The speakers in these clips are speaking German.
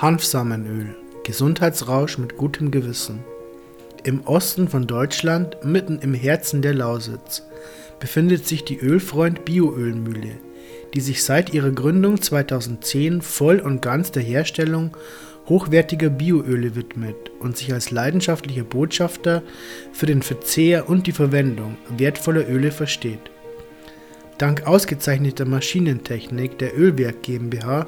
Hanfsamenöl. Gesundheitsrausch mit gutem Gewissen. Im Osten von Deutschland, mitten im Herzen der Lausitz, befindet sich die Ölfreund Bioölmühle, die sich seit ihrer Gründung 2010 voll und ganz der Herstellung hochwertiger Bioöle widmet und sich als leidenschaftlicher Botschafter für den Verzehr und die Verwendung wertvoller Öle versteht. Dank ausgezeichneter Maschinentechnik der Ölwerk GmbH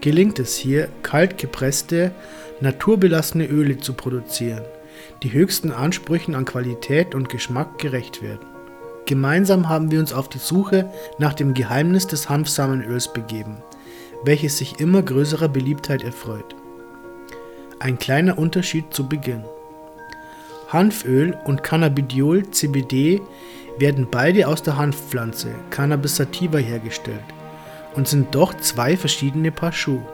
gelingt es hier, kalt gepresste, naturbelassene Öle zu produzieren, die höchsten Ansprüchen an Qualität und Geschmack gerecht werden. Gemeinsam haben wir uns auf die Suche nach dem Geheimnis des Hanfsamenöls begeben, welches sich immer größerer Beliebtheit erfreut. Ein kleiner Unterschied zu Beginn. Hanföl und Cannabidiol CBD werden beide aus der Hanfpflanze Cannabis sativa hergestellt und sind doch zwei verschiedene Paar Schuhe.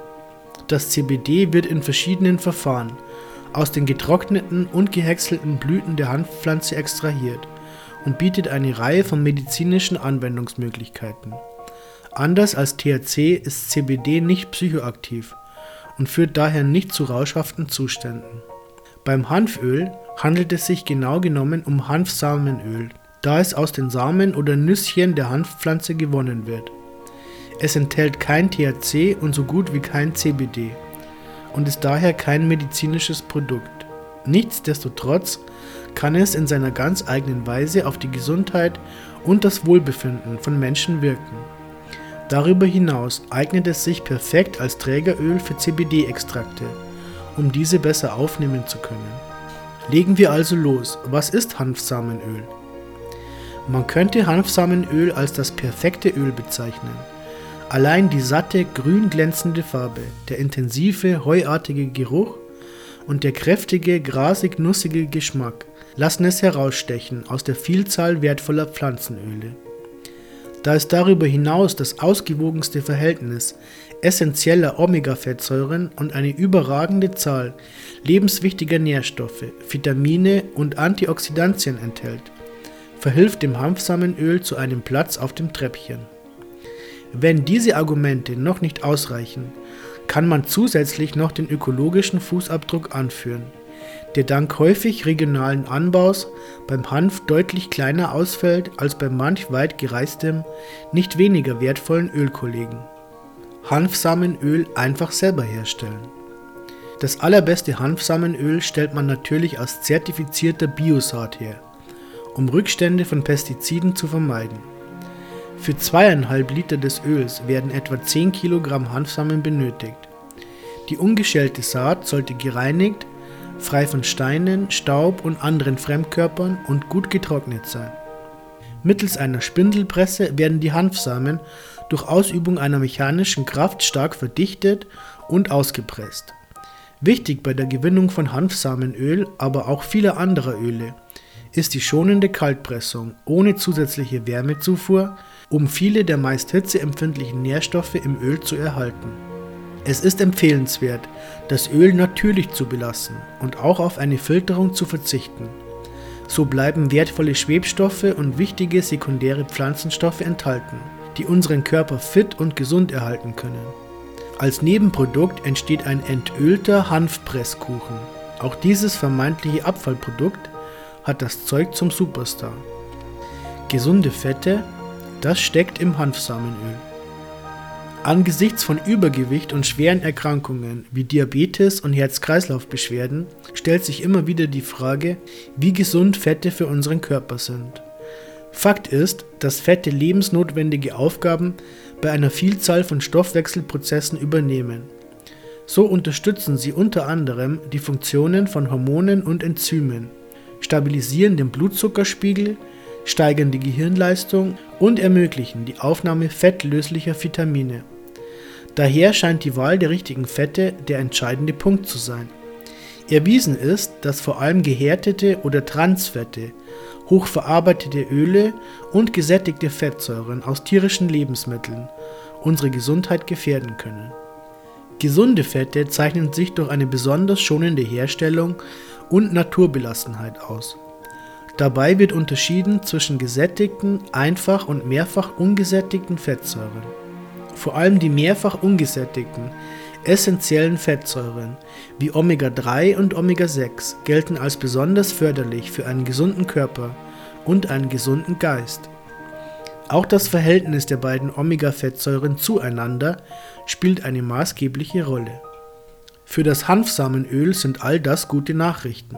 Das CBD wird in verschiedenen Verfahren aus den getrockneten und gehäckselten Blüten der Hanfpflanze extrahiert und bietet eine Reihe von medizinischen Anwendungsmöglichkeiten. Anders als THC ist CBD nicht psychoaktiv und führt daher nicht zu rauschhaften Zuständen. Beim Hanföl handelt es sich genau genommen um Hanfsamenöl, da es aus den Samen oder Nüsschen der Hanfpflanze gewonnen wird. Es enthält kein THC und so gut wie kein CBD und ist daher kein medizinisches Produkt. Nichtsdestotrotz kann es in seiner ganz eigenen Weise auf die Gesundheit und das Wohlbefinden von Menschen wirken. Darüber hinaus eignet es sich perfekt als Trägeröl für CBD-Extrakte, um diese besser aufnehmen zu können. Legen wir also los. Was ist Hanfsamenöl? Man könnte Hanfsamenöl als das perfekte Öl bezeichnen. Allein die satte, grün glänzende Farbe, der intensive, heuartige Geruch und der kräftige, grasig-nussige Geschmack lassen es herausstechen aus der Vielzahl wertvoller Pflanzenöle. Da es darüber hinaus das ausgewogenste Verhältnis essentieller Omega-Fettsäuren und eine überragende Zahl lebenswichtiger Nährstoffe, Vitamine und Antioxidantien enthält, verhilft dem Hanfsamenöl zu einem Platz auf dem Treppchen. Wenn diese Argumente noch nicht ausreichen, kann man zusätzlich noch den ökologischen Fußabdruck anführen, der dank häufig regionalen Anbaus beim Hanf deutlich kleiner ausfällt als bei manch weit gereistem, nicht weniger wertvollen Ölkollegen. Hanfsamenöl einfach selber herstellen. Das allerbeste Hanfsamenöl stellt man natürlich aus zertifizierter Biosaat her, um Rückstände von Pestiziden zu vermeiden. Für zweieinhalb Liter des Öls werden etwa 10 Kilogramm Hanfsamen benötigt. Die ungeschälte Saat sollte gereinigt, frei von Steinen, Staub und anderen Fremdkörpern und gut getrocknet sein. Mittels einer Spindelpresse werden die Hanfsamen durch Ausübung einer mechanischen Kraft stark verdichtet und ausgepresst. Wichtig bei der Gewinnung von Hanfsamenöl, aber auch vieler anderer Öle, ist die schonende Kaltpressung ohne zusätzliche Wärmezufuhr, um viele der meist hitzeempfindlichen Nährstoffe im Öl zu erhalten. Es ist empfehlenswert, das Öl natürlich zu belassen und auch auf eine Filterung zu verzichten. So bleiben wertvolle Schwebstoffe und wichtige sekundäre Pflanzenstoffe enthalten, die unseren Körper fit und gesund erhalten können. Als Nebenprodukt entsteht ein entölter Hanfpresskuchen. Auch dieses vermeintliche Abfallprodukt hat das Zeug zum Superstar. Gesunde Fette, das steckt im Hanfsamenöl. Angesichts von Übergewicht und schweren Erkrankungen wie Diabetes und Herz-Kreislauf-Beschwerden stellt sich immer wieder die Frage, wie gesund Fette für unseren Körper sind. Fakt ist, dass Fette lebensnotwendige Aufgaben bei einer Vielzahl von Stoffwechselprozessen übernehmen. So unterstützen sie unter anderem die Funktionen von Hormonen und Enzymen, stabilisieren den Blutzuckerspiegel, steigern die Gehirnleistung und ermöglichen die Aufnahme fettlöslicher Vitamine. Daher scheint die Wahl der richtigen Fette der entscheidende Punkt zu sein. Erwiesen ist, dass vor allem gehärtete oder Transfette, hochverarbeitete Öle und gesättigte Fettsäuren aus tierischen Lebensmitteln unsere Gesundheit gefährden können. Gesunde Fette zeichnen sich durch eine besonders schonende Herstellung und Naturbelassenheit aus. Dabei wird unterschieden zwischen gesättigten, einfach und mehrfach ungesättigten Fettsäuren. Vor allem die mehrfach ungesättigten essentiellen Fettsäuren wie Omega-3 und Omega-6 gelten als besonders förderlich für einen gesunden Körper und einen gesunden Geist. Auch das Verhältnis der beiden Omega-Fettsäuren zueinander spielt eine maßgebliche Rolle. Für das Hanfsamenöl sind all das gute Nachrichten.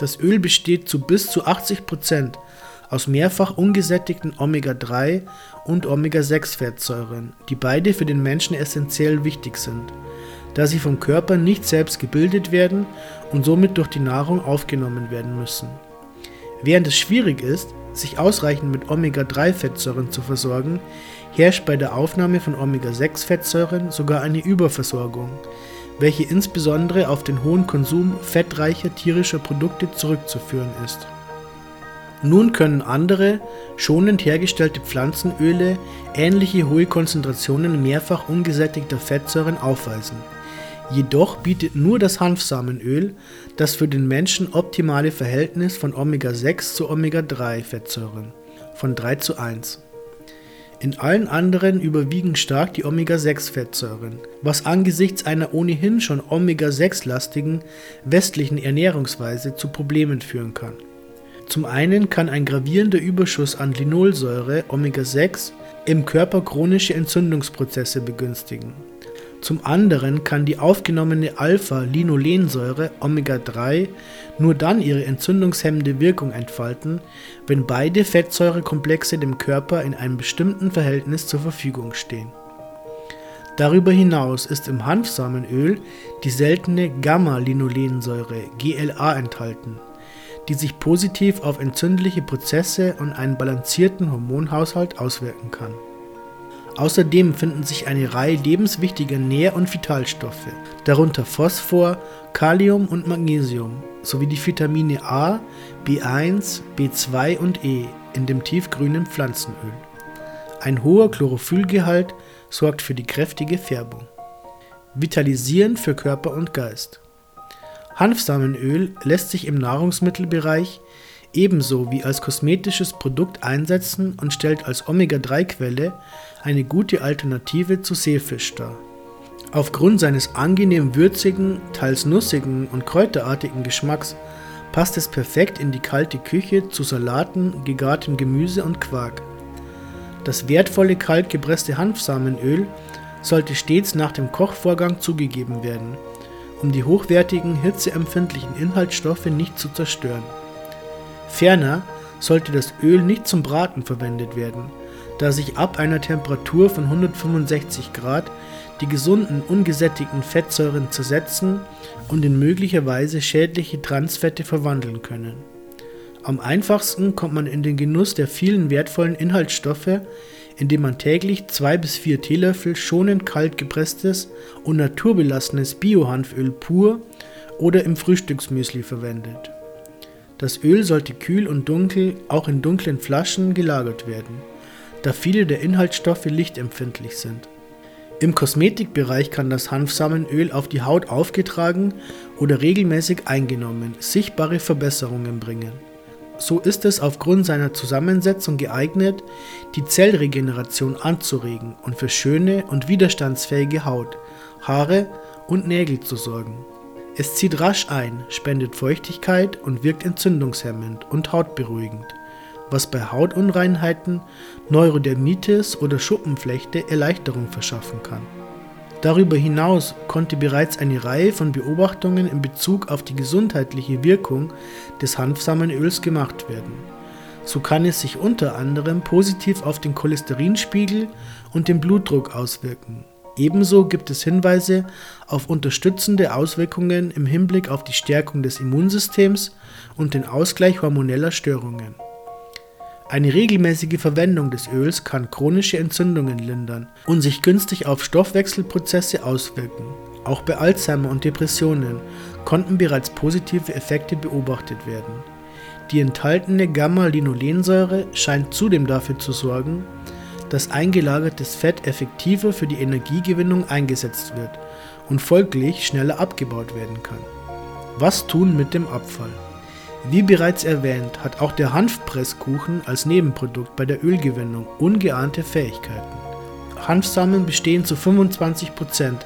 Das Öl besteht zu bis zu 80 Prozent aus mehrfach ungesättigten Omega-3 und Omega-6-Fettsäuren, die beide für den Menschen essentiell wichtig sind, da sie vom Körper nicht selbst gebildet werden und somit durch die Nahrung aufgenommen werden müssen. Während es schwierig ist, sich ausreichend mit Omega-3-Fettsäuren zu versorgen, herrscht bei der Aufnahme von Omega-6-Fettsäuren sogar eine Überversorgung, welche insbesondere auf den hohen Konsum fettreicher tierischer Produkte zurückzuführen ist. Nun können andere, schonend hergestellte Pflanzenöle ähnliche hohe Konzentrationen mehrfach ungesättigter Fettsäuren aufweisen. Jedoch bietet nur das Hanfsamenöl das für den Menschen optimale Verhältnis von Omega-6 zu Omega-3-Fettsäuren von 3 zu 1. In allen anderen überwiegen stark die Omega-6-Fettsäuren, was angesichts einer ohnehin schon Omega-6-lastigen westlichen Ernährungsweise zu Problemen führen kann. Zum einen kann ein gravierender Überschuss an Linolsäure (Omega-6) im Körper chronische Entzündungsprozesse begünstigen. Zum anderen kann die aufgenommene Alpha-Linolensäure (Omega-3) nur dann ihre entzündungshemmende Wirkung entfalten, wenn beide Fettsäurekomplexe dem Körper in einem bestimmten Verhältnis zur Verfügung stehen. Darüber hinaus ist im Hanfsamenöl die seltene Gamma-Linolensäure (GLA) enthalten die sich positiv auf entzündliche Prozesse und einen balancierten Hormonhaushalt auswirken kann. Außerdem finden sich eine Reihe lebenswichtiger Nähr- und Vitalstoffe, darunter Phosphor, Kalium und Magnesium, sowie die Vitamine A, B1, B2 und E in dem tiefgrünen Pflanzenöl. Ein hoher Chlorophyllgehalt sorgt für die kräftige Färbung. Vitalisierend für Körper und Geist. Hanfsamenöl lässt sich im Nahrungsmittelbereich ebenso wie als kosmetisches Produkt einsetzen und stellt als Omega-3-Quelle eine gute Alternative zu Seefisch dar. Aufgrund seines angenehm würzigen, teils nussigen und kräuterartigen Geschmacks passt es perfekt in die kalte Küche zu Salaten, gegartem Gemüse und Quark. Das wertvolle kalt gepresste Hanfsamenöl sollte stets nach dem Kochvorgang zugegeben werden um die hochwertigen, hitzeempfindlichen Inhaltsstoffe nicht zu zerstören. Ferner sollte das Öl nicht zum Braten verwendet werden, da sich ab einer Temperatur von 165 Grad die gesunden, ungesättigten Fettsäuren zersetzen und in möglicherweise schädliche Transfette verwandeln können. Am einfachsten kommt man in den Genuss der vielen wertvollen Inhaltsstoffe, indem man täglich zwei bis vier Teelöffel schonend kalt gepresstes und naturbelassenes Biohanföl pur oder im Frühstücksmüsli verwendet. Das Öl sollte kühl und dunkel, auch in dunklen Flaschen, gelagert werden, da viele der Inhaltsstoffe lichtempfindlich sind. Im Kosmetikbereich kann das Hanfsamenöl auf die Haut aufgetragen oder regelmäßig eingenommen sichtbare Verbesserungen bringen. So ist es aufgrund seiner Zusammensetzung geeignet, die Zellregeneration anzuregen und für schöne und widerstandsfähige Haut, Haare und Nägel zu sorgen. Es zieht rasch ein, spendet Feuchtigkeit und wirkt entzündungshemmend und hautberuhigend, was bei Hautunreinheiten, Neurodermitis oder Schuppenflechte Erleichterung verschaffen kann. Darüber hinaus konnte bereits eine Reihe von Beobachtungen in Bezug auf die gesundheitliche Wirkung des Hanfsamenöls gemacht werden. So kann es sich unter anderem positiv auf den Cholesterinspiegel und den Blutdruck auswirken. Ebenso gibt es Hinweise auf unterstützende Auswirkungen im Hinblick auf die Stärkung des Immunsystems und den Ausgleich hormoneller Störungen. Eine regelmäßige Verwendung des Öls kann chronische Entzündungen lindern und sich günstig auf Stoffwechselprozesse auswirken. Auch bei Alzheimer und Depressionen konnten bereits positive Effekte beobachtet werden. Die enthaltene Gamma-Linolensäure scheint zudem dafür zu sorgen, dass eingelagertes Fett effektiver für die Energiegewinnung eingesetzt wird und folglich schneller abgebaut werden kann. Was tun mit dem Abfall? Wie bereits erwähnt, hat auch der Hanfpresskuchen als Nebenprodukt bei der Ölgewinnung ungeahnte Fähigkeiten. Hanfsamen bestehen zu 25%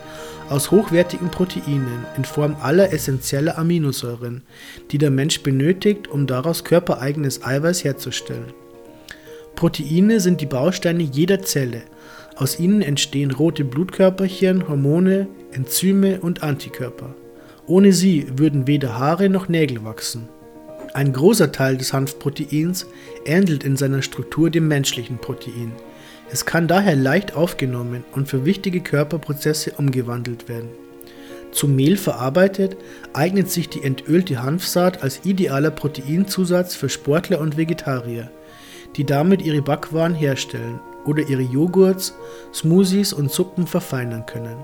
aus hochwertigen Proteinen in Form aller essentieller Aminosäuren, die der Mensch benötigt, um daraus körpereigenes Eiweiß herzustellen. Proteine sind die Bausteine jeder Zelle. Aus ihnen entstehen rote Blutkörperchen, Hormone, Enzyme und Antikörper. Ohne sie würden weder Haare noch Nägel wachsen. Ein großer Teil des Hanfproteins ähnelt in seiner Struktur dem menschlichen Protein. Es kann daher leicht aufgenommen und für wichtige Körperprozesse umgewandelt werden. Zum Mehl verarbeitet eignet sich die entölte Hanfsaat als idealer Proteinzusatz für Sportler und Vegetarier, die damit ihre Backwaren herstellen oder ihre Joghurts, Smoothies und Suppen verfeinern können